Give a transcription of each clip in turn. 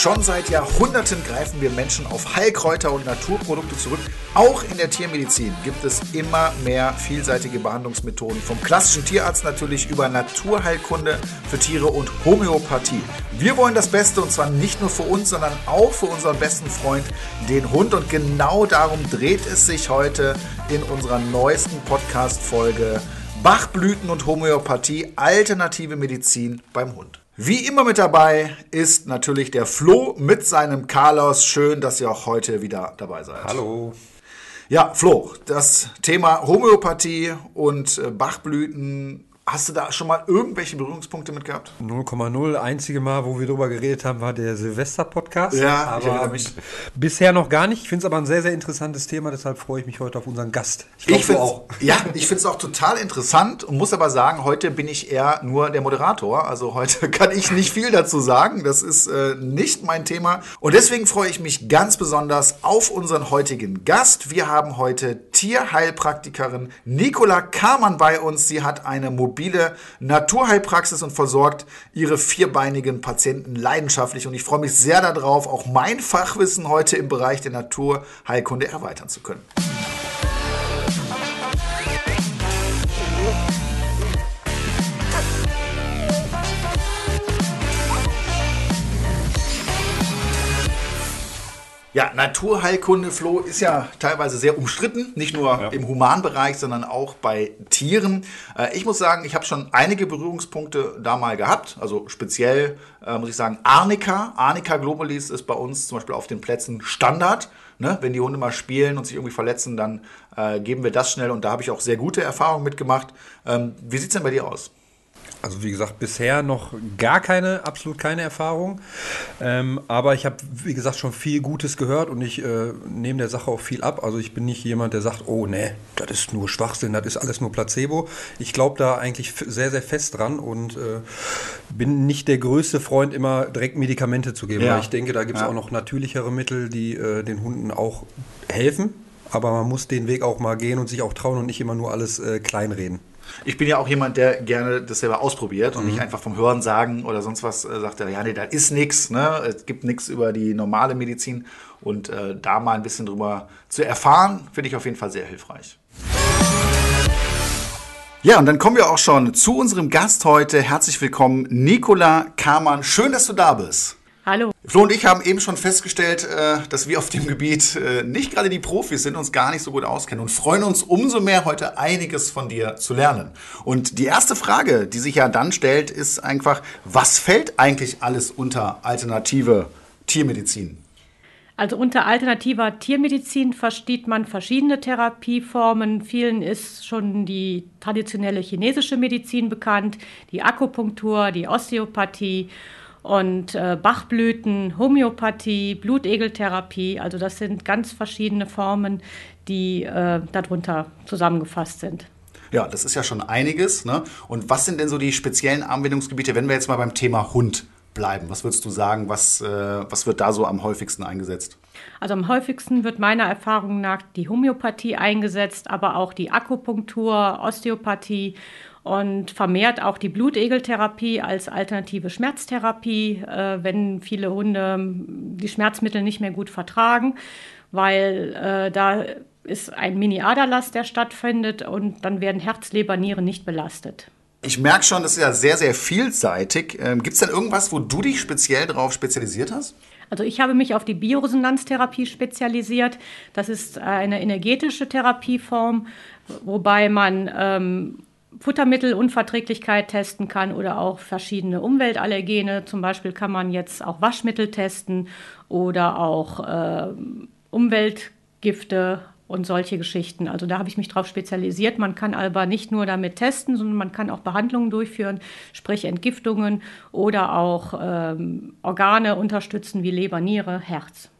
Schon seit Jahrhunderten greifen wir Menschen auf Heilkräuter und Naturprodukte zurück. Auch in der Tiermedizin gibt es immer mehr vielseitige Behandlungsmethoden. Vom klassischen Tierarzt natürlich über Naturheilkunde für Tiere und Homöopathie. Wir wollen das Beste und zwar nicht nur für uns, sondern auch für unseren besten Freund, den Hund. Und genau darum dreht es sich heute in unserer neuesten Podcast-Folge Bachblüten und Homöopathie, alternative Medizin beim Hund. Wie immer mit dabei ist natürlich der Flo mit seinem Carlos. Schön, dass ihr auch heute wieder dabei seid. Hallo. Ja, Flo, das Thema Homöopathie und äh, Bachblüten Hast du da schon mal irgendwelche Berührungspunkte mit gehabt? 0,0. Einzige Mal, wo wir darüber geredet haben, war der Silvester-Podcast. Ja, aber mich. bisher noch gar nicht. Ich finde es aber ein sehr, sehr interessantes Thema, deshalb freue ich mich heute auf unseren Gast. Ich, glaub, ich finde auch. Ja, ich finde es auch total interessant und muss aber sagen, heute bin ich eher nur der Moderator. Also heute kann ich nicht viel dazu sagen. Das ist äh, nicht mein Thema. Und deswegen freue ich mich ganz besonders auf unseren heutigen Gast. Wir haben heute Tierheilpraktikerin Nicola Kamann bei uns. Sie hat eine mobile mobile Naturheilpraxis und versorgt ihre vierbeinigen Patienten leidenschaftlich. Und ich freue mich sehr darauf, auch mein Fachwissen heute im Bereich der Naturheilkunde erweitern zu können. Ja, Naturheilkunde, Flo, ist ja teilweise sehr umstritten, nicht nur ja. im Humanbereich, sondern auch bei Tieren. Äh, ich muss sagen, ich habe schon einige Berührungspunkte da mal gehabt. Also speziell äh, muss ich sagen, Arnika. Arnika globalis ist bei uns zum Beispiel auf den Plätzen Standard. Ne? Wenn die Hunde mal spielen und sich irgendwie verletzen, dann äh, geben wir das schnell und da habe ich auch sehr gute Erfahrungen mitgemacht. Ähm, wie sieht es denn bei dir aus? Also wie gesagt, bisher noch gar keine, absolut keine Erfahrung. Ähm, aber ich habe, wie gesagt, schon viel Gutes gehört und ich äh, nehme der Sache auch viel ab. Also ich bin nicht jemand, der sagt, oh ne, das ist nur Schwachsinn, das ist alles nur Placebo. Ich glaube da eigentlich sehr, sehr fest dran und äh, bin nicht der größte Freund, immer direkt Medikamente zu geben. Ja. Weil ich denke, da gibt es ja. auch noch natürlichere Mittel, die äh, den Hunden auch helfen. Aber man muss den Weg auch mal gehen und sich auch trauen und nicht immer nur alles äh, kleinreden. Ich bin ja auch jemand, der gerne das selber ausprobiert und mhm. nicht einfach vom Hören sagen oder sonst was äh, sagt, ja, nee, da ist nichts, ne? es gibt nichts über die normale Medizin und äh, da mal ein bisschen drüber zu erfahren, finde ich auf jeden Fall sehr hilfreich. Ja, und dann kommen wir auch schon zu unserem Gast heute. Herzlich willkommen, Nicola Kamann. Schön, dass du da bist. Hallo. Flo und ich haben eben schon festgestellt, äh, dass wir auf dem Gebiet äh, nicht gerade die Profis sind, uns gar nicht so gut auskennen und freuen uns umso mehr, heute einiges von dir zu lernen. Und die erste Frage, die sich ja dann stellt, ist einfach, was fällt eigentlich alles unter alternative Tiermedizin? Also unter alternativer Tiermedizin versteht man verschiedene Therapieformen. Vielen ist schon die traditionelle chinesische Medizin bekannt, die Akupunktur, die Osteopathie und äh, Bachblüten, Homöopathie, Blutegeltherapie. Also das sind ganz verschiedene Formen, die äh, darunter zusammengefasst sind. Ja, das ist ja schon einiges. Ne? Und was sind denn so die speziellen Anwendungsgebiete, wenn wir jetzt mal beim Thema Hund bleiben? Was würdest du sagen, was, äh, was wird da so am häufigsten eingesetzt? Also am häufigsten wird meiner Erfahrung nach die Homöopathie eingesetzt, aber auch die Akupunktur, Osteopathie und vermehrt auch die Blutegeltherapie als alternative Schmerztherapie, äh, wenn viele Hunde die Schmerzmittel nicht mehr gut vertragen, weil äh, da ist ein Mini-Aderlass, der stattfindet und dann werden Herz, Leber, Nieren nicht belastet. Ich merke schon, das ist ja sehr, sehr vielseitig. Ähm, Gibt es denn irgendwas, wo du dich speziell darauf spezialisiert hast? Also ich habe mich auf die Bioresonanztherapie spezialisiert. Das ist eine energetische Therapieform, wobei man ähm, Futtermittelunverträglichkeit testen kann oder auch verschiedene Umweltallergene. Zum Beispiel kann man jetzt auch Waschmittel testen oder auch äh, Umweltgifte und solche Geschichten. Also da habe ich mich darauf spezialisiert. Man kann aber nicht nur damit testen, sondern man kann auch Behandlungen durchführen, sprich Entgiftungen oder auch ähm, Organe unterstützen wie Leber, Niere, Herz.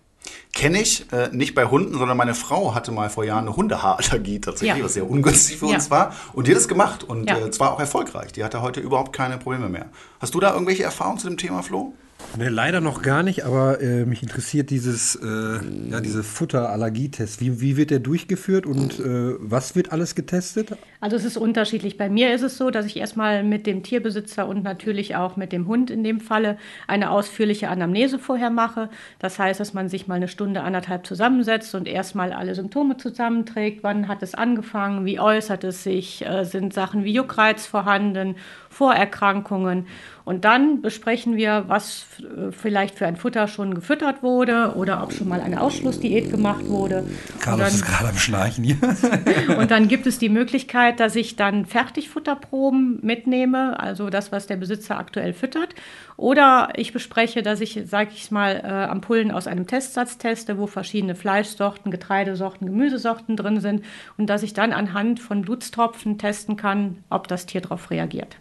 Kenne ich, äh, nicht bei Hunden, sondern meine Frau hatte mal vor Jahren eine Hundehaarallergie tatsächlich, ja. was sehr ungünstig für ja. uns war. Und die hat das gemacht und ja. äh, zwar auch erfolgreich. Die hatte heute überhaupt keine Probleme mehr. Hast du da irgendwelche Erfahrungen zu dem Thema, Flo? Ne, leider noch gar nicht, aber äh, mich interessiert dieses, äh, ja, diese Futterallergietest. Wie, wie wird der durchgeführt und äh, was wird alles getestet? Also es ist unterschiedlich. Bei mir ist es so, dass ich erstmal mit dem Tierbesitzer und natürlich auch mit dem Hund in dem Falle eine ausführliche Anamnese vorher mache. Das heißt, dass man sich mal eine Stunde, anderthalb zusammensetzt und erstmal alle Symptome zusammenträgt. Wann hat es angefangen? Wie äußert es sich? Äh, sind Sachen wie Juckreiz vorhanden? Vorerkrankungen? Und dann besprechen wir, was vielleicht für ein Futter schon gefüttert wurde oder ob schon mal eine Ausschlussdiät gemacht wurde. Carlos dann, ist gerade am Schnarchen hier. und dann gibt es die Möglichkeit, dass ich dann Fertigfutterproben mitnehme, also das, was der Besitzer aktuell füttert. Oder ich bespreche, dass ich, sage ich mal, äh, Ampullen aus einem Testsatz teste, wo verschiedene Fleischsorten, Getreidesorten, Gemüsesorten drin sind und dass ich dann anhand von Blutstropfen testen kann, ob das Tier darauf reagiert.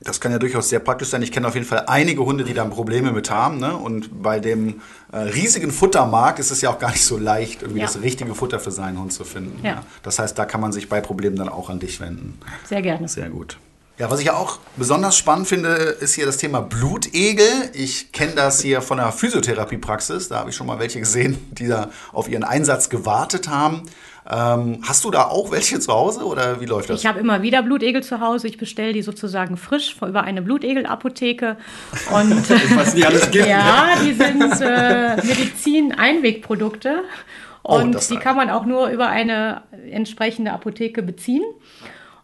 Das kann ja durchaus sehr praktisch sein. Ich kenne auf jeden Fall einige Hunde, die da Probleme mit haben. Ne? Und bei dem äh, riesigen Futtermarkt ist es ja auch gar nicht so leicht, irgendwie ja. das richtige Futter für seinen Hund zu finden. Ja. Das heißt, da kann man sich bei Problemen dann auch an dich wenden. Sehr gerne. Sehr gut. Ja, was ich ja auch besonders spannend finde, ist hier das Thema Blutegel. Ich kenne das hier von der Physiotherapiepraxis. Da habe ich schon mal welche gesehen, die da auf ihren Einsatz gewartet haben. Ähm, hast du da auch welche zu Hause oder wie läuft das? Ich habe immer wieder Blutegel zu Hause. Ich bestelle die sozusagen frisch über eine Blutegel-Apotheke. Und Was die alles gibt. Ja, die sind äh, Medizin-Einwegprodukte. Oh, und oh, die kann man auch nur über eine entsprechende Apotheke beziehen.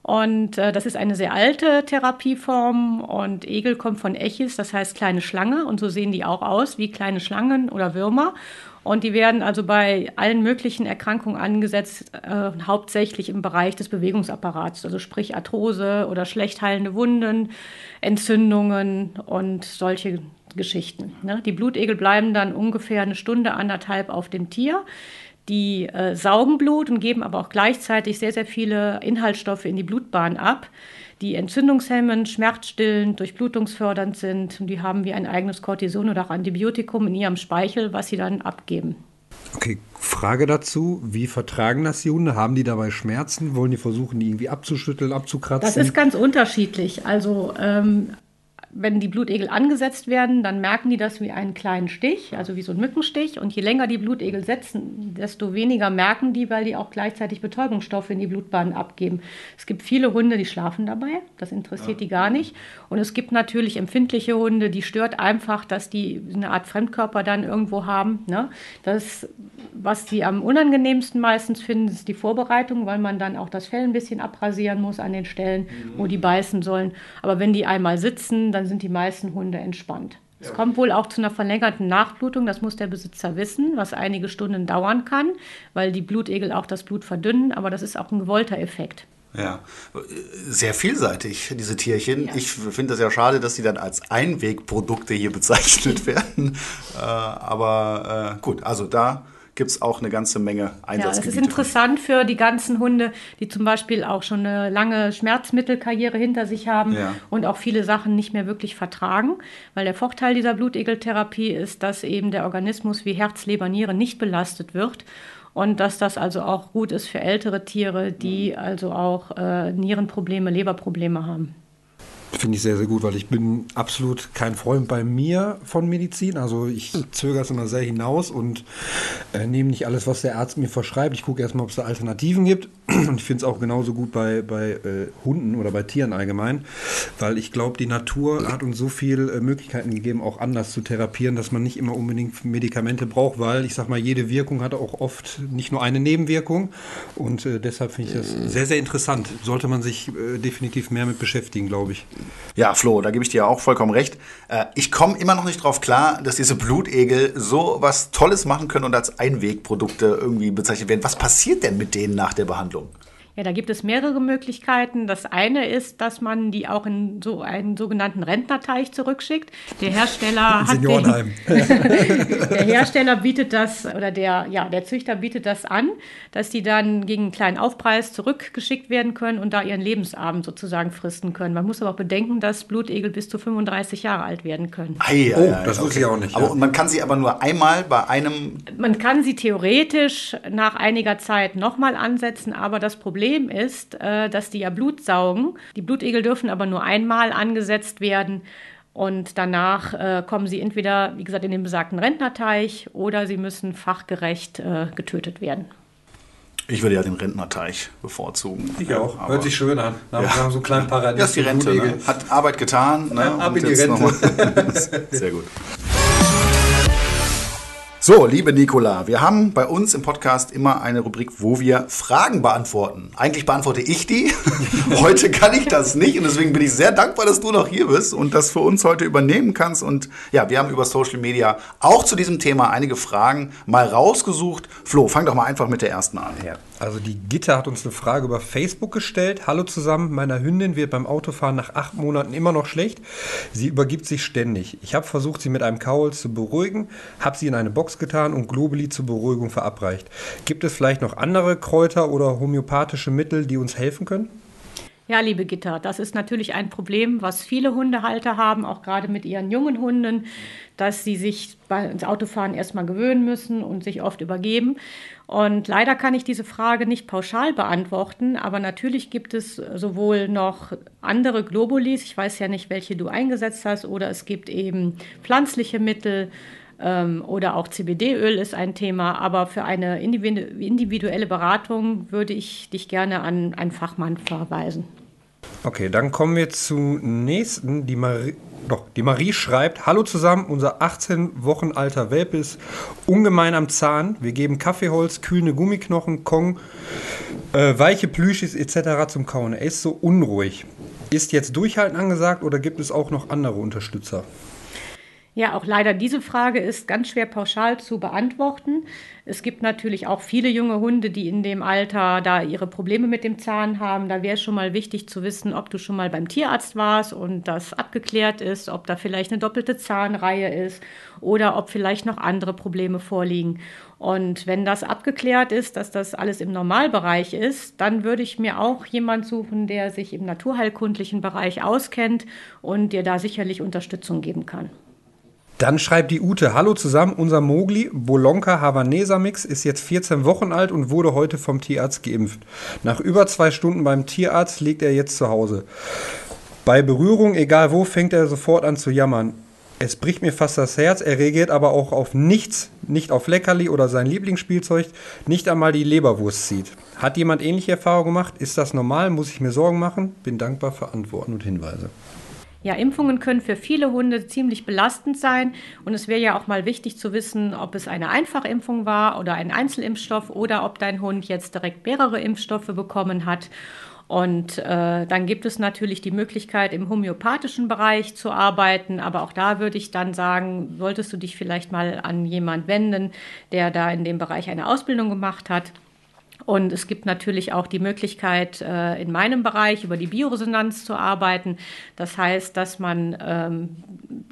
Und äh, das ist eine sehr alte Therapieform und Egel kommt von Echis, das heißt kleine Schlange und so sehen die auch aus wie kleine Schlangen oder Würmer. Und die werden also bei allen möglichen Erkrankungen angesetzt, äh, hauptsächlich im Bereich des Bewegungsapparats, also sprich Arthrose oder schlecht heilende Wunden, Entzündungen und solche Geschichten. Ne? Die Blutegel bleiben dann ungefähr eine Stunde, anderthalb auf dem Tier. Die äh, saugen Blut und geben aber auch gleichzeitig sehr, sehr viele Inhaltsstoffe in die Blutbahn ab, die entzündungshemmend, schmerzstillend, durchblutungsfördernd sind. Und die haben wie ein eigenes Cortison oder auch Antibiotikum in ihrem Speichel, was sie dann abgeben. Okay, Frage dazu: Wie vertragen das die Hunde? Haben die dabei Schmerzen? Wollen die versuchen, die irgendwie abzuschütteln, abzukratzen? Das ist ganz unterschiedlich. Also ähm, wenn die Blutegel angesetzt werden, dann merken die das wie einen kleinen Stich, also wie so ein Mückenstich. Und je länger die Blutegel setzen, desto weniger merken die, weil die auch gleichzeitig Betäubungsstoffe in die Blutbahn abgeben. Es gibt viele Hunde, die schlafen dabei. Das interessiert ja. die gar nicht. Und es gibt natürlich empfindliche Hunde, die stört einfach, dass die eine Art Fremdkörper dann irgendwo haben. Ne? Das, was die am unangenehmsten meistens finden, ist die Vorbereitung, weil man dann auch das Fell ein bisschen abrasieren muss an den Stellen, mhm. wo die beißen sollen. Aber wenn die einmal sitzen, dann dann sind die meisten Hunde entspannt. Es ja. kommt wohl auch zu einer verlängerten Nachblutung, das muss der Besitzer wissen, was einige Stunden dauern kann, weil die Blutegel auch das Blut verdünnen, aber das ist auch ein gewollter Effekt. Ja, sehr vielseitig, diese Tierchen. Ja. Ich finde das ja schade, dass sie dann als Einwegprodukte hier bezeichnet werden. Äh, aber äh, gut, also da gibt es auch eine ganze Menge Einsatzgebiete. Ja, das ist interessant für die ganzen Hunde, die zum Beispiel auch schon eine lange Schmerzmittelkarriere hinter sich haben ja. und auch viele Sachen nicht mehr wirklich vertragen. Weil der Vorteil dieser Blutegeltherapie ist, dass eben der Organismus wie Herz, Leber, Niere nicht belastet wird und dass das also auch gut ist für ältere Tiere, die also auch äh, Nierenprobleme, Leberprobleme haben. Finde ich sehr, sehr gut, weil ich bin absolut kein Freund bei mir von Medizin. Also ich zögere es immer sehr hinaus und äh, nehme nicht alles, was der Arzt mir verschreibt. Ich gucke erstmal, ob es da Alternativen gibt. Und ich finde es auch genauso gut bei, bei äh, Hunden oder bei Tieren allgemein, weil ich glaube, die Natur hat uns so viele äh, Möglichkeiten gegeben, auch anders zu therapieren, dass man nicht immer unbedingt Medikamente braucht, weil ich sage mal, jede Wirkung hat auch oft nicht nur eine Nebenwirkung. Und äh, deshalb finde ich das sehr, sehr interessant. Sollte man sich äh, definitiv mehr mit beschäftigen, glaube ich. Ja, Flo, da gebe ich dir auch vollkommen recht. Äh, ich komme immer noch nicht drauf klar, dass diese Blutegel so was Tolles machen können und als Einwegprodukte irgendwie bezeichnet werden. Was passiert denn mit denen nach der Behandlung? Ja, da gibt es mehrere Möglichkeiten. Das eine ist, dass man die auch in so einen sogenannten Rentnerteich zurückschickt. Der Hersteller hat den, der Hersteller bietet das oder der ja der Züchter bietet das an, dass die dann gegen einen kleinen Aufpreis zurückgeschickt werden können und da ihren Lebensabend sozusagen fristen können. Man muss aber auch bedenken, dass Blutegel bis zu 35 Jahre alt werden können. Ei, oh, ja, das okay. wusste ich auch nicht. Aber ja. man kann sie aber nur einmal bei einem. Man kann sie theoretisch nach einiger Zeit nochmal ansetzen, aber das Problem Problem ist, äh, dass die ja Blut saugen. Die Blutegel dürfen aber nur einmal angesetzt werden. Und danach äh, kommen sie entweder, wie gesagt, in den besagten Rentnerteich oder sie müssen fachgerecht äh, getötet werden. Ich würde ja den Rentnerteich bevorzugen. Ich auch. Aber Hört sich schön an. Nach ja. so kleinen Paradies. Ja, ist die Rente. Ne? Hat Arbeit getan. Ne? Ja, ab in die Rente. Sehr gut. So, liebe Nicola, wir haben bei uns im Podcast immer eine Rubrik, wo wir Fragen beantworten. Eigentlich beantworte ich die. heute kann ich das nicht und deswegen bin ich sehr dankbar, dass du noch hier bist und das für uns heute übernehmen kannst. Und ja, wir haben über Social Media auch zu diesem Thema einige Fragen mal rausgesucht. Flo, fang doch mal einfach mit der ersten an. Ja. Also die Gitter hat uns eine Frage über Facebook gestellt. Hallo zusammen, meiner Hündin wird beim Autofahren nach acht Monaten immer noch schlecht. Sie übergibt sich ständig. Ich habe versucht, sie mit einem Kaul zu beruhigen, habe sie in eine Box getan und Globuli zur Beruhigung verabreicht. Gibt es vielleicht noch andere Kräuter oder homöopathische Mittel, die uns helfen können? Ja, liebe Gitter, das ist natürlich ein Problem, was viele Hundehalter haben, auch gerade mit ihren jungen Hunden, dass sie sich ins Autofahren erstmal gewöhnen müssen und sich oft übergeben. Und leider kann ich diese Frage nicht pauschal beantworten, aber natürlich gibt es sowohl noch andere Globulis, ich weiß ja nicht, welche du eingesetzt hast, oder es gibt eben pflanzliche Mittel, ähm, oder auch CBD-Öl ist ein Thema. Aber für eine individuelle Beratung würde ich dich gerne an einen Fachmann verweisen. Okay, dann kommen wir zum nächsten. Die Marie, doch, die Marie schreibt: Hallo zusammen, unser 18 Wochen alter Welpe ist ungemein am Zahn. Wir geben Kaffeeholz, kühlende Gummiknochen, Kong, äh, weiche Plüschis etc. zum Kauen. Er ist so unruhig. Ist jetzt Durchhalten angesagt oder gibt es auch noch andere Unterstützer? Ja, auch leider diese Frage ist ganz schwer pauschal zu beantworten. Es gibt natürlich auch viele junge Hunde, die in dem Alter da ihre Probleme mit dem Zahn haben. Da wäre schon mal wichtig zu wissen, ob du schon mal beim Tierarzt warst und das abgeklärt ist, ob da vielleicht eine doppelte Zahnreihe ist oder ob vielleicht noch andere Probleme vorliegen. Und wenn das abgeklärt ist, dass das alles im Normalbereich ist, dann würde ich mir auch jemand suchen, der sich im naturheilkundlichen Bereich auskennt und dir da sicherlich Unterstützung geben kann. Dann schreibt die Ute, hallo zusammen, unser Mogli Bolonka Havanesa Mix ist jetzt 14 Wochen alt und wurde heute vom Tierarzt geimpft. Nach über zwei Stunden beim Tierarzt liegt er jetzt zu Hause. Bei Berührung, egal wo, fängt er sofort an zu jammern. Es bricht mir fast das Herz, er reagiert aber auch auf nichts, nicht auf Leckerli oder sein Lieblingsspielzeug, nicht einmal die Leberwurst zieht. Hat jemand ähnliche Erfahrungen gemacht? Ist das normal? Muss ich mir Sorgen machen? Bin dankbar für Antworten und Hinweise. Ja, Impfungen können für viele Hunde ziemlich belastend sein. Und es wäre ja auch mal wichtig zu wissen, ob es eine Einfachimpfung war oder ein Einzelimpfstoff oder ob dein Hund jetzt direkt mehrere Impfstoffe bekommen hat. Und äh, dann gibt es natürlich die Möglichkeit, im homöopathischen Bereich zu arbeiten. Aber auch da würde ich dann sagen, solltest du dich vielleicht mal an jemand wenden, der da in dem Bereich eine Ausbildung gemacht hat. Und es gibt natürlich auch die Möglichkeit, äh, in meinem Bereich über die Bioresonanz zu arbeiten. Das heißt, dass man ähm,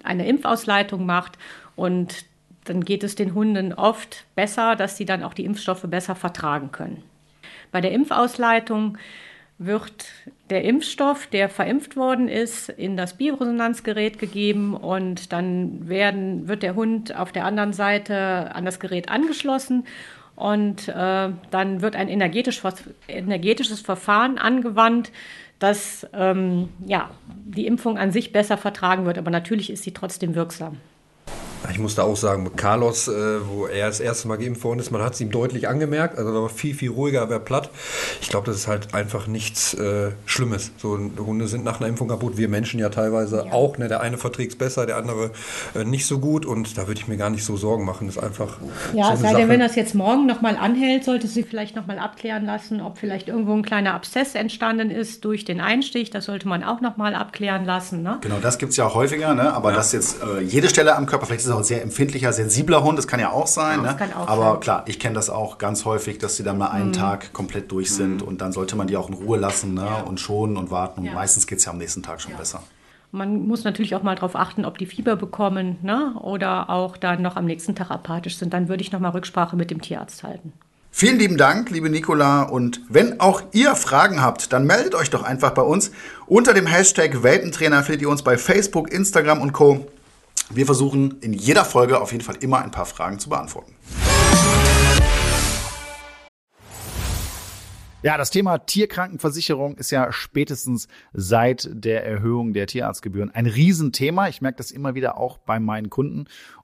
eine Impfausleitung macht und dann geht es den Hunden oft besser, dass sie dann auch die Impfstoffe besser vertragen können. Bei der Impfausleitung wird der Impfstoff, der verimpft worden ist, in das Bioresonanzgerät gegeben und dann werden, wird der Hund auf der anderen Seite an das Gerät angeschlossen und äh, dann wird ein energetisch, energetisches Verfahren angewandt, dass ähm, ja, die Impfung an sich besser vertragen wird. Aber natürlich ist sie trotzdem wirksam. Ich muss da auch sagen, mit Carlos, äh, wo er das erste Mal geimpft worden ist, man hat es ihm deutlich angemerkt, also er war viel, viel ruhiger, er war platt. Ich glaube, das ist halt einfach nichts äh, Schlimmes. So Hunde sind nach einer Impfung kaputt, wir Menschen ja teilweise ja. auch. Ne? Der eine verträgt es besser, der andere äh, nicht so gut und da würde ich mir gar nicht so Sorgen machen. Das ist einfach. Ja, so es sei denn, wenn das jetzt morgen nochmal anhält, sollte sie vielleicht nochmal abklären lassen, ob vielleicht irgendwo ein kleiner Abszess entstanden ist durch den Einstich. Das sollte man auch nochmal abklären lassen. Ne? Genau, das gibt es ja auch häufiger, ne? aber ja. dass jetzt äh, jede Stelle am Körper, vielleicht ist auch ein sehr empfindlicher, sensibler Hund, das kann ja auch sein. Ja, ne? auch Aber sein. klar, ich kenne das auch ganz häufig, dass sie dann mal einen mhm. Tag komplett durch sind mhm. und dann sollte man die auch in Ruhe lassen ne? Ja. und schonen und warten. Und ja. meistens geht es ja am nächsten Tag schon besser. Man muss natürlich auch mal darauf achten, ob die Fieber bekommen ne? oder auch dann noch am nächsten Tag apathisch sind. Dann würde ich nochmal Rücksprache mit dem Tierarzt halten. Vielen lieben Dank, liebe Nicola. Und wenn auch ihr Fragen habt, dann meldet euch doch einfach bei uns. Unter dem Hashtag Welpentrainer findet ihr uns bei Facebook, Instagram und Co. Wir versuchen in jeder Folge auf jeden Fall immer ein paar Fragen zu beantworten. Ja, das Thema Tierkrankenversicherung ist ja spätestens seit der Erhöhung der Tierarztgebühren ein Riesenthema. Ich merke das immer wieder auch bei meinen Kunden.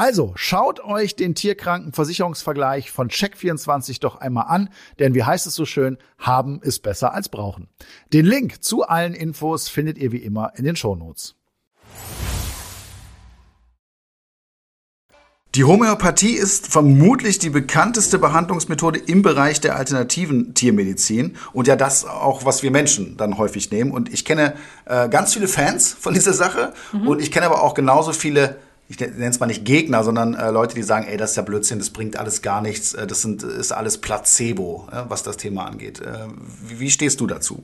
Also schaut euch den Tierkrankenversicherungsvergleich von Check24 doch einmal an, denn wie heißt es so schön, haben ist besser als brauchen. Den Link zu allen Infos findet ihr wie immer in den Shownotes. Die Homöopathie ist vermutlich die bekannteste Behandlungsmethode im Bereich der alternativen Tiermedizin und ja das auch, was wir Menschen dann häufig nehmen. Und ich kenne äh, ganz viele Fans von dieser Sache mhm. und ich kenne aber auch genauso viele ich nenne es mal nicht Gegner, sondern äh, Leute, die sagen, ey, das ist ja Blödsinn, das bringt alles gar nichts, äh, das sind, ist alles Placebo, äh, was das Thema angeht. Äh, wie, wie stehst du dazu?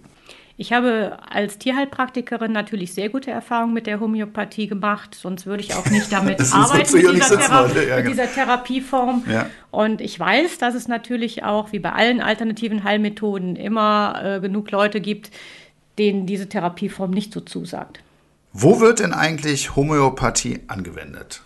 Ich habe als Tierheilpraktikerin natürlich sehr gute Erfahrungen mit der Homöopathie gemacht, sonst würde ich auch nicht damit arbeiten, mit dieser, Thera ja, mit dieser, Therapieform. Ja. Und ich weiß, dass es natürlich auch, wie bei allen alternativen Heilmethoden, immer äh, genug Leute gibt, denen diese Therapieform nicht so zusagt. Wo wird denn eigentlich Homöopathie angewendet?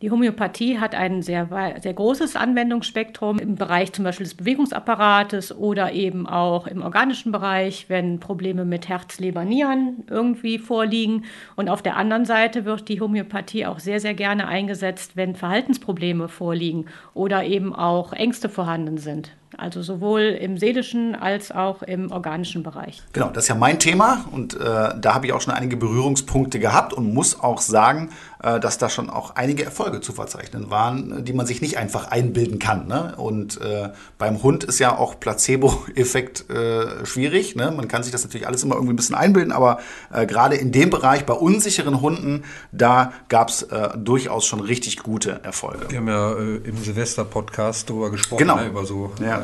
Die Homöopathie hat ein sehr, sehr großes Anwendungsspektrum im Bereich zum Beispiel des Bewegungsapparates oder eben auch im organischen Bereich, wenn Probleme mit Herz, Leber, Nieren irgendwie vorliegen. Und auf der anderen Seite wird die Homöopathie auch sehr, sehr gerne eingesetzt, wenn Verhaltensprobleme vorliegen oder eben auch Ängste vorhanden sind. Also sowohl im seelischen als auch im organischen Bereich. Genau, das ist ja mein Thema und äh, da habe ich auch schon einige Berührungspunkte gehabt und muss auch sagen, äh, dass da schon auch einige Erfolge zu verzeichnen waren, die man sich nicht einfach einbilden kann. Ne? Und äh, beim Hund ist ja auch Placebo-Effekt äh, schwierig. Ne? Man kann sich das natürlich alles immer irgendwie ein bisschen einbilden, aber äh, gerade in dem Bereich bei unsicheren Hunden, da gab es äh, durchaus schon richtig gute Erfolge. Wir haben ja im Silvester-Podcast darüber gesprochen, genau. ne? über so ja.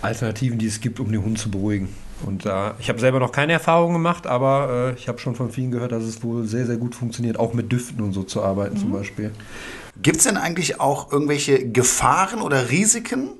Alternativen, die es gibt, um den Hund zu beruhigen. Und da, ich habe selber noch keine Erfahrung gemacht, aber äh, ich habe schon von vielen gehört, dass es wohl sehr, sehr gut funktioniert, auch mit Düften und so zu arbeiten mhm. zum Beispiel. Gibt es denn eigentlich auch irgendwelche Gefahren oder Risiken?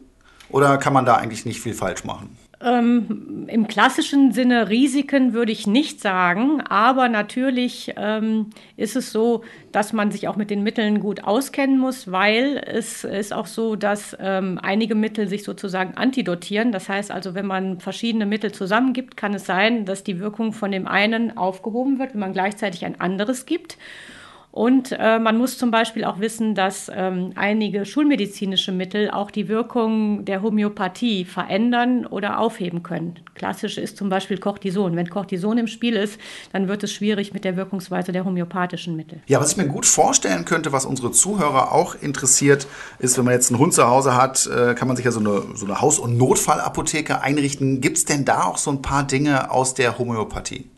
Oder kann man da eigentlich nicht viel falsch machen? Ähm, Im klassischen Sinne Risiken würde ich nicht sagen, aber natürlich ähm, ist es so, dass man sich auch mit den Mitteln gut auskennen muss, weil es ist auch so, dass ähm, einige Mittel sich sozusagen antidotieren. Das heißt also, wenn man verschiedene Mittel zusammengibt, kann es sein, dass die Wirkung von dem einen aufgehoben wird, wenn man gleichzeitig ein anderes gibt. Und äh, man muss zum Beispiel auch wissen, dass ähm, einige schulmedizinische Mittel auch die Wirkung der Homöopathie verändern oder aufheben können. Klassisch ist zum Beispiel Cortison. Wenn Cortison im Spiel ist, dann wird es schwierig mit der Wirkungsweise der homöopathischen Mittel. Ja, was ich mir gut vorstellen könnte, was unsere Zuhörer auch interessiert, ist, wenn man jetzt einen Hund zu Hause hat, äh, kann man sich ja so eine, so eine Haus- und Notfallapotheke einrichten. Gibt es denn da auch so ein paar Dinge aus der Homöopathie?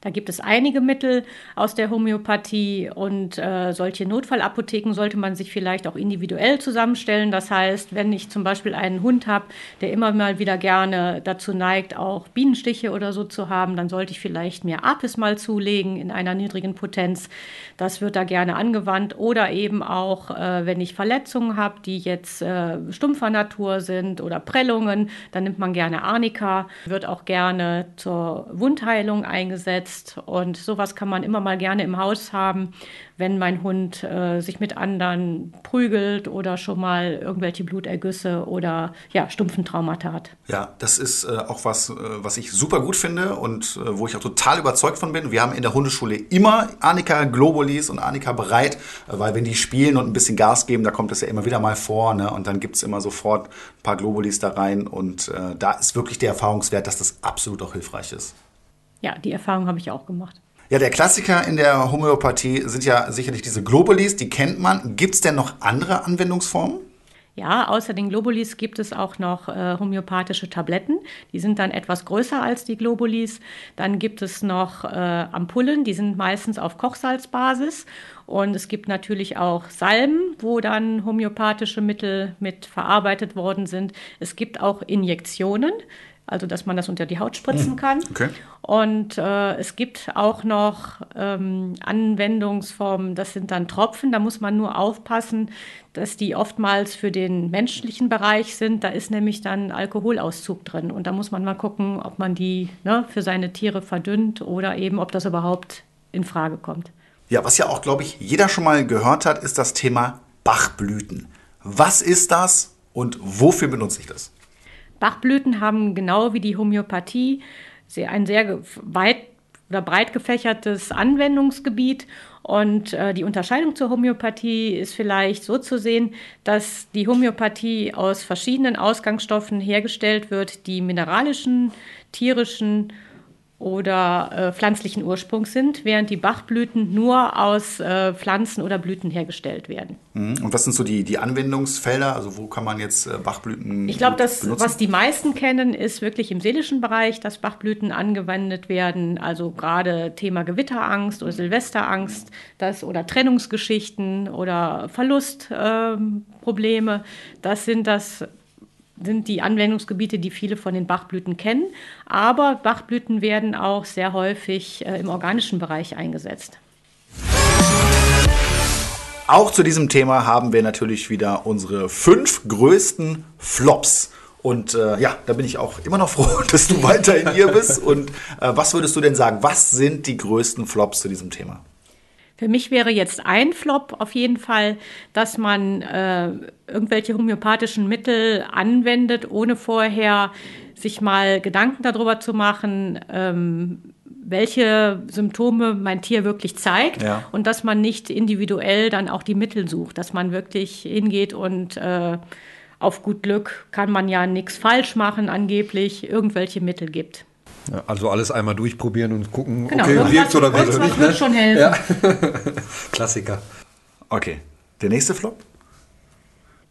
Da gibt es einige Mittel aus der Homöopathie und äh, solche Notfallapotheken sollte man sich vielleicht auch individuell zusammenstellen. Das heißt, wenn ich zum Beispiel einen Hund habe, der immer mal wieder gerne dazu neigt, auch Bienenstiche oder so zu haben, dann sollte ich vielleicht mir Apis mal zulegen in einer niedrigen Potenz. Das wird da gerne angewandt. Oder eben auch, äh, wenn ich Verletzungen habe, die jetzt äh, stumpfer Natur sind oder Prellungen, dann nimmt man gerne Arnika, wird auch gerne zur Wundheilung eingesetzt eingesetzt. Und sowas kann man immer mal gerne im Haus haben, wenn mein Hund äh, sich mit anderen prügelt oder schon mal irgendwelche Blutergüsse oder ja, stumpfen Traumata hat. Ja, das ist äh, auch was, äh, was ich super gut finde und äh, wo ich auch total überzeugt von bin. Wir haben in der Hundeschule immer Annika Globulis und Annika bereit, äh, weil wenn die spielen und ein bisschen Gas geben, da kommt es ja immer wieder mal vor ne? und dann gibt es immer sofort ein paar Globulis da rein und äh, da ist wirklich der Erfahrungswert, dass das absolut auch hilfreich ist. Ja, die Erfahrung habe ich auch gemacht. Ja, der Klassiker in der Homöopathie sind ja sicherlich diese Globulis, die kennt man. Gibt es denn noch andere Anwendungsformen? Ja, außer den Globulis gibt es auch noch äh, homöopathische Tabletten. Die sind dann etwas größer als die Globulis. Dann gibt es noch äh, Ampullen, die sind meistens auf Kochsalzbasis. Und es gibt natürlich auch Salben, wo dann homöopathische Mittel mit verarbeitet worden sind. Es gibt auch Injektionen also dass man das unter die Haut spritzen hm, kann. Okay. Und äh, es gibt auch noch ähm, Anwendungsformen, das sind dann Tropfen, da muss man nur aufpassen, dass die oftmals für den menschlichen Bereich sind. Da ist nämlich dann Alkoholauszug drin und da muss man mal gucken, ob man die ne, für seine Tiere verdünnt oder eben, ob das überhaupt in Frage kommt. Ja, was ja auch, glaube ich, jeder schon mal gehört hat, ist das Thema Bachblüten. Was ist das und wofür benutze ich das? Bachblüten haben genau wie die Homöopathie ein sehr weit oder breit gefächertes Anwendungsgebiet. Und äh, die Unterscheidung zur Homöopathie ist vielleicht so zu sehen, dass die Homöopathie aus verschiedenen Ausgangsstoffen hergestellt wird, die mineralischen, tierischen oder äh, pflanzlichen Ursprungs sind, während die Bachblüten nur aus äh, Pflanzen oder Blüten hergestellt werden. Mhm. Und was sind so die, die Anwendungsfelder? Also wo kann man jetzt äh, Bachblüten Ich glaube, das, benutzen? was die meisten kennen, ist wirklich im seelischen Bereich, dass Bachblüten angewendet werden. Also gerade Thema Gewitterangst oder Silvesterangst das, oder Trennungsgeschichten oder Verlustprobleme. Ähm, das sind das sind die Anwendungsgebiete, die viele von den Bachblüten kennen. Aber Bachblüten werden auch sehr häufig äh, im organischen Bereich eingesetzt. Auch zu diesem Thema haben wir natürlich wieder unsere fünf größten Flops. Und äh, ja, da bin ich auch immer noch froh, dass du weiterhin hier bist. Und äh, was würdest du denn sagen? Was sind die größten Flops zu diesem Thema? Für mich wäre jetzt ein Flop auf jeden Fall, dass man äh, irgendwelche homöopathischen Mittel anwendet, ohne vorher sich mal Gedanken darüber zu machen, ähm, welche Symptome mein Tier wirklich zeigt ja. und dass man nicht individuell dann auch die Mittel sucht, dass man wirklich hingeht und äh, auf gut Glück kann man ja nichts falsch machen, angeblich irgendwelche Mittel gibt. Ja, also alles einmal durchprobieren und gucken, genau, okay, wirkt oder wirkt nicht. wird ne? schon helfen. Ja. Klassiker. Okay. Der nächste Flop?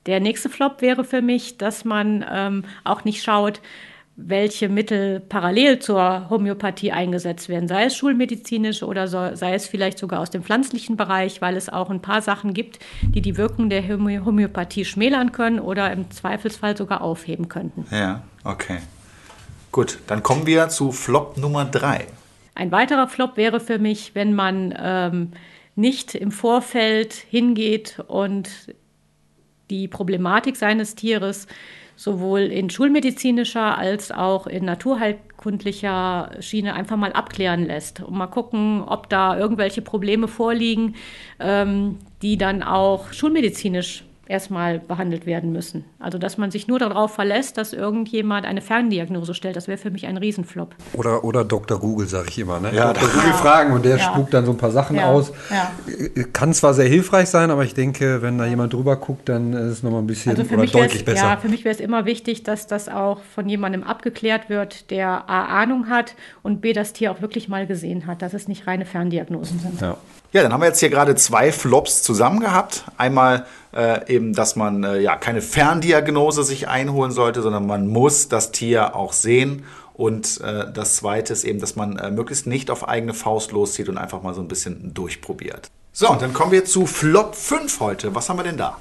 Der nächste Flop wäre für mich, dass man ähm, auch nicht schaut, welche Mittel parallel zur Homöopathie eingesetzt werden, sei es schulmedizinisch oder so, sei es vielleicht sogar aus dem pflanzlichen Bereich, weil es auch ein paar Sachen gibt, die die Wirkung der Homöopathie schmälern können oder im Zweifelsfall sogar aufheben könnten. Ja, okay. Gut, dann kommen wir zu Flop Nummer drei. Ein weiterer Flop wäre für mich, wenn man ähm, nicht im Vorfeld hingeht und die Problematik seines Tieres sowohl in schulmedizinischer als auch in naturheilkundlicher Schiene einfach mal abklären lässt und mal gucken, ob da irgendwelche Probleme vorliegen, ähm, die dann auch schulmedizinisch erstmal behandelt werden müssen. Also dass man sich nur darauf verlässt, dass irgendjemand eine Ferndiagnose stellt, das wäre für mich ein Riesenflop. Oder, oder Dr. Google, sage ich immer. Ne? Ja, Dr. Google ja. fragen und der ja. spuckt dann so ein paar Sachen ja. aus. Kann zwar sehr hilfreich sein, aber ich denke, wenn da jemand drüber guckt, dann ist es nochmal ein bisschen also oder deutlich besser. Ja, für mich wäre es immer wichtig, dass das auch von jemandem abgeklärt wird, der A, Ahnung hat und B, das Tier auch wirklich mal gesehen hat, dass es nicht reine Ferndiagnosen sind. Ja. Ja, dann haben wir jetzt hier gerade zwei Flops zusammen gehabt. Einmal äh, eben, dass man äh, ja keine Ferndiagnose sich einholen sollte, sondern man muss das Tier auch sehen. Und äh, das zweite ist eben, dass man äh, möglichst nicht auf eigene Faust loszieht und einfach mal so ein bisschen durchprobiert. So, und dann kommen wir zu Flop 5 heute. Was haben wir denn da?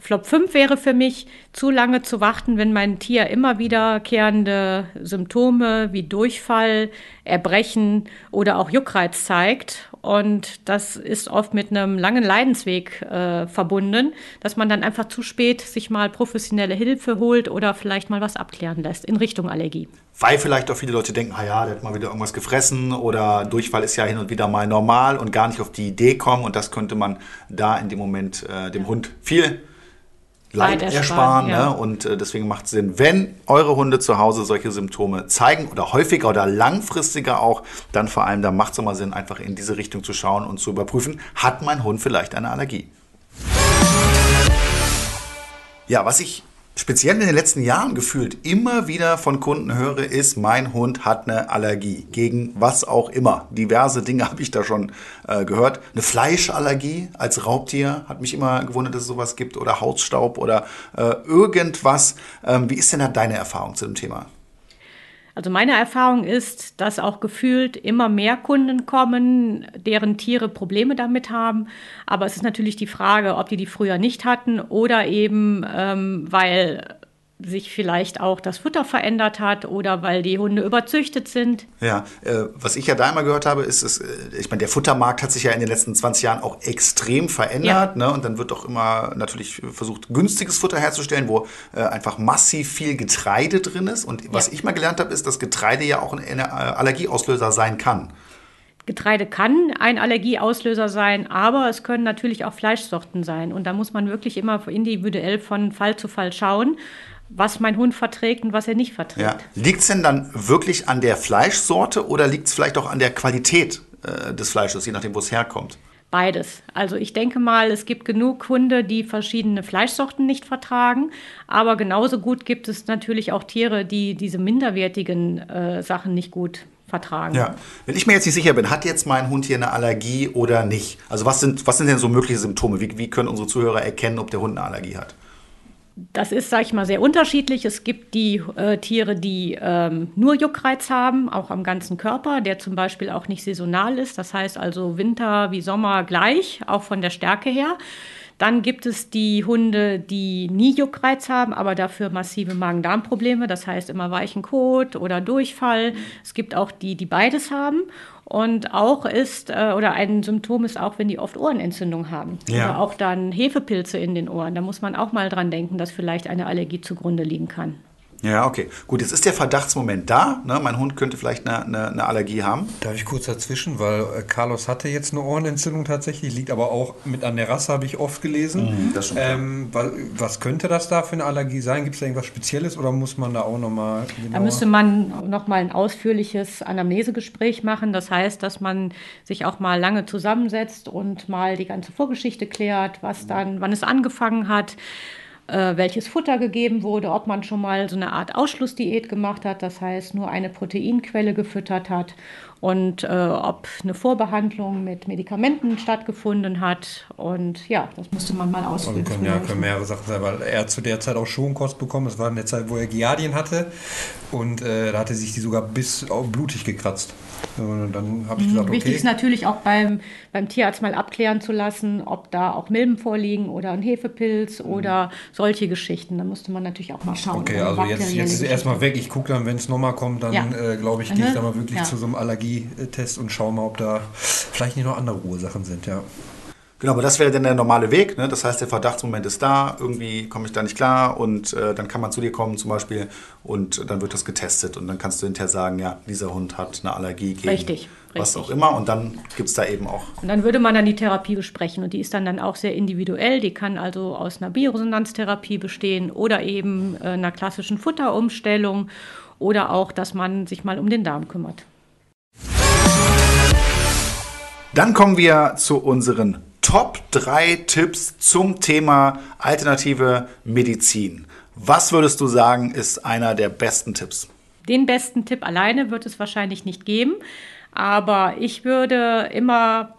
Flop 5 wäre für mich, zu lange zu warten, wenn mein Tier immer wiederkehrende Symptome wie Durchfall, Erbrechen oder auch Juckreiz zeigt Und das ist oft mit einem langen Leidensweg äh, verbunden, dass man dann einfach zu spät sich mal professionelle Hilfe holt oder vielleicht mal was abklären lässt in Richtung Allergie. Weil vielleicht auch viele Leute denken, ah ja, der hat mal wieder irgendwas gefressen oder Durchfall ist ja hin und wieder mal normal und gar nicht auf die Idee kommen. Und das könnte man da in dem Moment äh, dem Hund viel Leid, Leid ersparen. ja. ne? Und äh, deswegen macht es Sinn, wenn eure Hunde zu Hause solche Symptome zeigen oder häufiger oder langfristiger auch, dann vor allem, da macht es immer Sinn, einfach in diese Richtung zu schauen und zu überprüfen, hat mein Hund vielleicht eine Allergie? Ja, was ich speziell in den letzten Jahren gefühlt immer wieder von Kunden höre, ist, mein Hund hat eine Allergie. Gegen was auch immer. Diverse Dinge habe ich da schon äh, gehört. Eine Fleischallergie als Raubtier hat mich immer gewundert, dass es sowas gibt. Oder Hausstaub oder äh, irgendwas. Ähm, wie ist denn da deine Erfahrung zu dem Thema? Also meine Erfahrung ist, dass auch gefühlt immer mehr Kunden kommen, deren Tiere Probleme damit haben. Aber es ist natürlich die Frage, ob die die früher nicht hatten oder eben, ähm, weil sich vielleicht auch das Futter verändert hat oder weil die Hunde überzüchtet sind. Ja, äh, was ich ja da immer gehört habe, ist, ist, äh, ich meine, der Futtermarkt hat sich ja in den letzten 20 Jahren auch extrem verändert. Ja. Ne? Und dann wird auch immer natürlich versucht, günstiges Futter herzustellen, wo äh, einfach massiv viel Getreide drin ist. Und was ja. ich mal gelernt habe, ist, dass Getreide ja auch ein, ein Allergieauslöser sein kann. Getreide kann ein Allergieauslöser sein, aber es können natürlich auch Fleischsorten sein. Und da muss man wirklich immer individuell von Fall zu Fall schauen was mein Hund verträgt und was er nicht verträgt. Ja. Liegt es denn dann wirklich an der Fleischsorte oder liegt es vielleicht auch an der Qualität äh, des Fleisches, je nachdem, wo es herkommt? Beides. Also ich denke mal, es gibt genug Hunde, die verschiedene Fleischsorten nicht vertragen, aber genauso gut gibt es natürlich auch Tiere, die diese minderwertigen äh, Sachen nicht gut vertragen. Ja, wenn ich mir jetzt nicht sicher bin, hat jetzt mein Hund hier eine Allergie oder nicht? Also was sind, was sind denn so mögliche Symptome? Wie, wie können unsere Zuhörer erkennen, ob der Hund eine Allergie hat? Das ist, sage ich mal, sehr unterschiedlich. Es gibt die äh, Tiere, die ähm, nur Juckreiz haben, auch am ganzen Körper, der zum Beispiel auch nicht saisonal ist. Das heißt also Winter wie Sommer gleich, auch von der Stärke her. Dann gibt es die Hunde, die nie Juckreiz haben, aber dafür massive Magen-Darm-Probleme, das heißt immer weichen Kot oder Durchfall. Es gibt auch die, die beides haben. Und auch ist, äh, oder ein Symptom ist auch, wenn die oft Ohrenentzündung haben. Ja. Oder auch dann Hefepilze in den Ohren. Da muss man auch mal dran denken, dass vielleicht eine Allergie zugrunde liegen kann. Ja, okay. Gut, jetzt ist der Verdachtsmoment da. Ne? Mein Hund könnte vielleicht eine, eine, eine, Allergie haben. Darf ich kurz dazwischen, weil äh, Carlos hatte jetzt eine Ohrenentzündung tatsächlich, liegt aber auch mit an der Rasse, habe ich oft gelesen. Mhm, das ähm, was, was, könnte das da für eine Allergie sein? Gibt es da irgendwas Spezielles oder muss man da auch nochmal... Da müsste man nochmal ein ausführliches Anamnesegespräch machen. Das heißt, dass man sich auch mal lange zusammensetzt und mal die ganze Vorgeschichte klärt, was dann, wann es angefangen hat äh, welches Futter gegeben wurde, ob man schon mal so eine Art Ausschlussdiät gemacht hat, das heißt nur eine Proteinquelle gefüttert hat und äh, ob eine Vorbehandlung mit Medikamenten stattgefunden hat. Und ja, das musste man mal ausprobieren. Also können, ja, können mehrere Sachen sein, weil er zu der Zeit auch Schonkost bekommen. Es war in der Zeit, wo er Giardien hatte und äh, da hatte sich die sogar bis auf blutig gekratzt. Und dann habe ich mhm, gesagt, okay. Wichtig ist natürlich auch beim, beim Tierarzt mal abklären zu lassen, ob da auch Milben vorliegen oder ein Hefepilz mhm. oder solche Geschichten. Da musste man natürlich auch mal schauen. Okay, also jetzt, jetzt ist erstmal weg. Ich gucke dann, wenn es nochmal kommt, dann ja. äh, glaube ich, gehe ich da mal wirklich ja. zu so einem Allergietest und schaue mal, ob da vielleicht nicht noch andere Ursachen sind, ja. Genau, aber das wäre dann der normale Weg. Ne? Das heißt, der Verdachtsmoment ist da, irgendwie komme ich da nicht klar und äh, dann kann man zu dir kommen zum Beispiel und dann wird das getestet und dann kannst du hinterher sagen, ja, dieser Hund hat eine Allergie gegen richtig, was auch immer und dann gibt es da eben auch. Und dann würde man dann die Therapie besprechen und die ist dann, dann auch sehr individuell. Die kann also aus einer Bioresonanztherapie bestehen oder eben äh, einer klassischen Futterumstellung oder auch, dass man sich mal um den Darm kümmert. Dann kommen wir zu unseren Top 3 Tipps zum Thema alternative Medizin. Was würdest du sagen, ist einer der besten Tipps? Den besten Tipp alleine wird es wahrscheinlich nicht geben, aber ich würde immer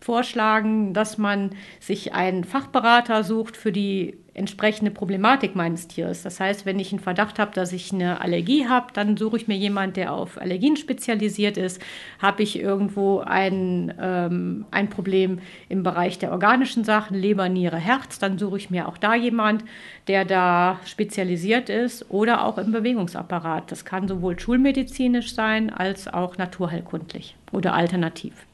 vorschlagen, dass man sich einen Fachberater sucht für die entsprechende Problematik meines Tieres. Das heißt, wenn ich einen Verdacht habe, dass ich eine Allergie habe, dann suche ich mir jemanden, der auf Allergien spezialisiert ist. Habe ich irgendwo ein, ähm, ein Problem im Bereich der organischen Sachen, Leber, Niere, Herz, dann suche ich mir auch da jemanden, der da spezialisiert ist oder auch im Bewegungsapparat. Das kann sowohl schulmedizinisch sein als auch naturheilkundlich oder alternativ.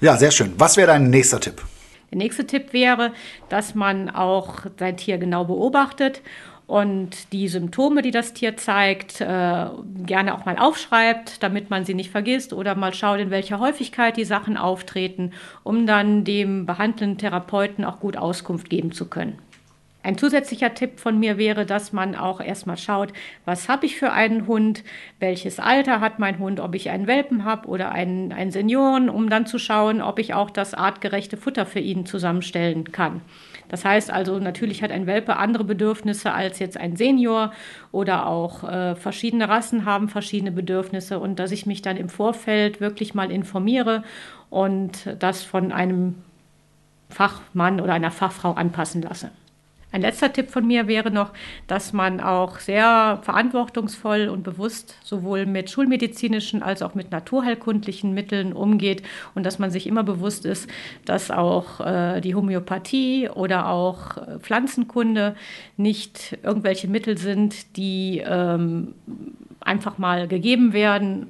Ja, sehr schön. Was wäre dein nächster Tipp? Der nächste Tipp wäre, dass man auch sein Tier genau beobachtet und die Symptome, die das Tier zeigt, äh, gerne auch mal aufschreibt, damit man sie nicht vergisst oder mal schaut, in welcher Häufigkeit die Sachen auftreten, um dann dem behandelnden Therapeuten auch gut Auskunft geben zu können. Ein zusätzlicher Tipp von mir wäre, dass man auch erstmal schaut, was habe ich für einen Hund, welches Alter hat mein Hund, ob ich einen Welpen habe oder einen, einen Senioren, um dann zu schauen, ob ich auch das artgerechte Futter für ihn zusammenstellen kann. Das heißt also, natürlich hat ein Welpe andere Bedürfnisse als jetzt ein Senior oder auch äh, verschiedene Rassen haben verschiedene Bedürfnisse und dass ich mich dann im Vorfeld wirklich mal informiere und das von einem Fachmann oder einer Fachfrau anpassen lasse. Ein letzter Tipp von mir wäre noch, dass man auch sehr verantwortungsvoll und bewusst sowohl mit schulmedizinischen als auch mit naturheilkundlichen Mitteln umgeht und dass man sich immer bewusst ist, dass auch äh, die Homöopathie oder auch äh, Pflanzenkunde nicht irgendwelche Mittel sind, die ähm, einfach mal gegeben werden,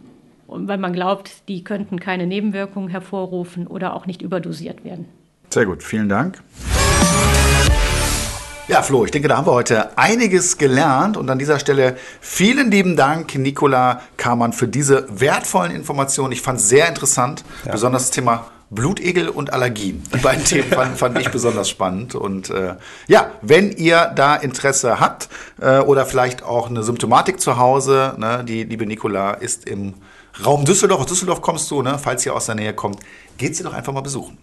weil man glaubt, die könnten keine Nebenwirkungen hervorrufen oder auch nicht überdosiert werden. Sehr gut, vielen Dank. Ja, Flo, ich denke, da haben wir heute einiges gelernt. Und an dieser Stelle vielen lieben Dank, Nicola Kamann, für diese wertvollen Informationen. Ich fand es sehr interessant, ja. besonders das Thema Blutegel und Allergien. Die beiden Themen fand, fand, ich besonders spannend. Und äh, ja, wenn ihr da Interesse habt äh, oder vielleicht auch eine Symptomatik zu Hause, ne, die liebe Nicola ist im Raum Düsseldorf. Aus Düsseldorf kommst du, ne, falls ihr aus der Nähe kommt, geht sie doch einfach mal besuchen.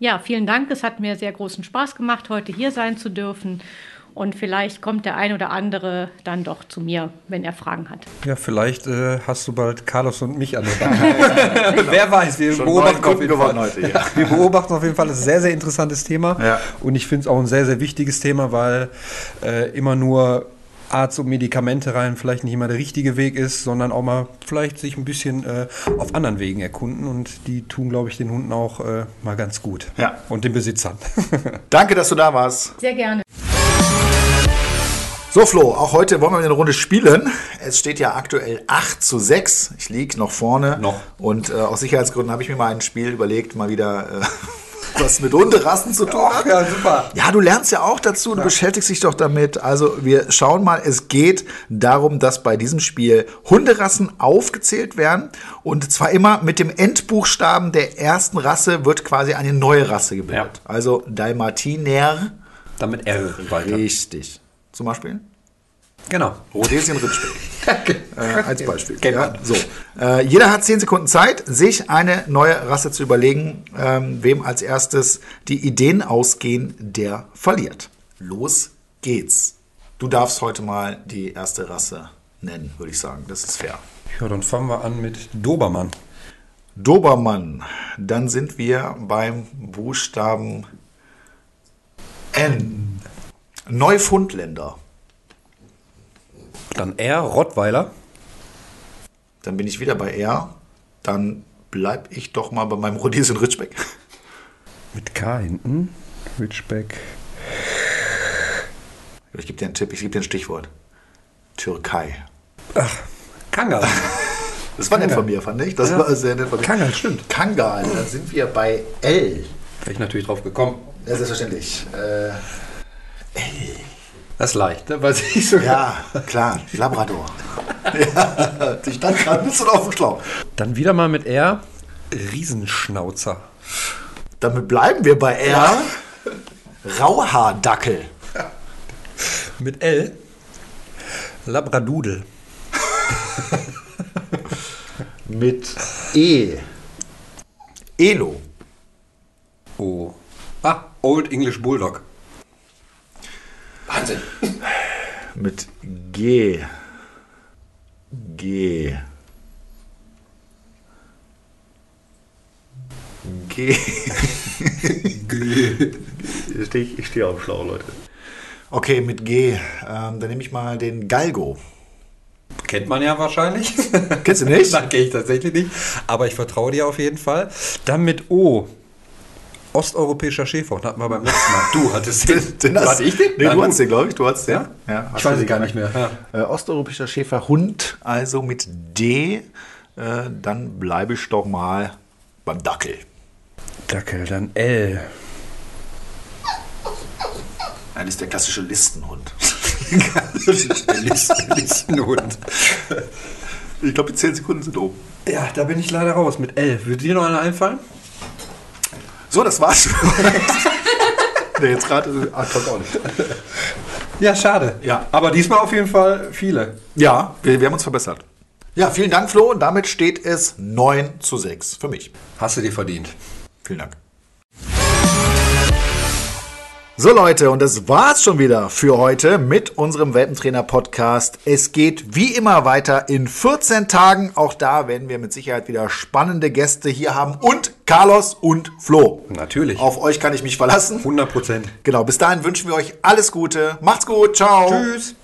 Ja, vielen Dank. Es hat mir sehr großen Spaß gemacht, heute hier sein zu dürfen. Und vielleicht kommt der ein oder andere dann doch zu mir, wenn er Fragen hat. Ja, vielleicht äh, hast du bald Carlos und mich an der Bank. Wer weiß, wir beobachten, auf jeden Fall. Heute, ja. wir beobachten auf jeden Fall. Ein sehr, sehr interessantes Thema. Ja. Und ich finde es auch ein sehr, sehr wichtiges Thema, weil äh, immer nur Arzt und Medikamente rein vielleicht nicht immer der richtige Weg ist, sondern auch mal vielleicht sich ein bisschen äh, auf anderen Wegen erkunden und die tun, glaube ich, den Hunden auch äh, mal ganz gut. Ja. Und den Besitzern. Danke, dass du da warst. Sehr gerne. So, Flo, auch heute wollen wir eine Runde spielen. Es steht ja aktuell 8 zu 6. Ich liege noch vorne. Noch. Und äh, aus Sicherheitsgründen habe ich mir mal ein Spiel überlegt, mal wieder. Was mit Hunderassen zu tun hat. Ja, super. Ja, du lernst ja auch dazu, du ja. beschäftigst dich doch damit. Also wir schauen mal, es geht darum, dass bei diesem Spiel Hunderassen aufgezählt werden und zwar immer mit dem Endbuchstaben der ersten Rasse wird quasi eine neue Rasse gebildet. Ja. Also Dalmatiner. Damit R weiter. Richtig. Zum Beispiel? Genau. Rhodesien Ritschbeck. äh, als Beispiel. Ja, so. Äh, jeder hat zehn Sekunden Zeit, sich eine neue Rasse zu überlegen. Ähm, wem als erstes die Ideen ausgehen, der verliert. Los geht's. Du darfst heute mal die erste Rasse nennen, würde ich sagen. Das ist fair. Ja, dann fangen wir an mit Dobermann. Dobermann. Dann sind wir beim Buchstaben N. Neufundländer. Dann R, Rottweiler. Dann bin ich wieder bei R. Dann bleibe ich doch mal bei meinem Rhodesian Ritschbeck. Mit K hinten. Ritschbeck. Ich gebe dir einen Tipp, ich gebe dir ein Stichwort. Türkei. Ach, Kangal. Das war nett von mir, fand ich. Das ja. war sehr nett von mir. Kangal, stimmt. Kangal, dann sind wir bei L. Wäre ich natürlich drauf gekommen. Ja, selbstverständlich. Äh, L. Das ist leicht, ne? weiß ich sogar. Ja, klar, Labrador. ja, ich stand gerade ein bisschen auf dem Schlauch. Dann wieder mal mit R, Riesenschnauzer. Damit bleiben wir bei R, ja. Rauhaardackel. Mit L, Labradudel. mit E, Elo. Oh. Ah, Old English Bulldog. Wahnsinn. Mit G. G. G. G. Ich stehe steh auf Schlau, Leute. Okay, mit G. Ähm, dann nehme ich mal den Galgo. Kennt man ja wahrscheinlich. Kennst du nicht? Nein, kenne ich tatsächlich nicht. Aber ich vertraue dir auf jeden Fall. Dann mit O osteuropäischer Schäferhund hatten wir beim letzten Mal. Du hattest den. den hast, ich den? Nee, Nein, du hattest den, glaube ich. Du hattest den. Ja? ja ich weiß es gar nicht mehr. Ja. Äh, osteuropäischer Schäferhund, also mit D. Äh, dann bleibe ich doch mal beim Dackel. Dackel, dann L. Nein, das ist der klassische Listenhund. Listen, Listenhund. Ich glaube, die 10 Sekunden sind oben. Ja, da bin ich leider raus mit L. Würde dir noch einer einfallen? So, das war's. nee, jetzt gerade. Ach, kommt auch nicht. Ja, schade. Ja. Aber diesmal auf jeden Fall viele. Ja, wir, wir haben uns verbessert. Ja, vielen Dank, Flo. Und damit steht es 9 zu 6 für mich. Hast du dir verdient. Vielen Dank. So Leute, und das war's schon wieder für heute mit unserem Welpentrainer-Podcast. Es geht wie immer weiter in 14 Tagen. Auch da werden wir mit Sicherheit wieder spannende Gäste hier haben und Carlos und Flo. Natürlich. Auf euch kann ich mich verlassen. 100 Prozent. Genau, bis dahin wünschen wir euch alles Gute. Macht's gut, ciao. Tschüss.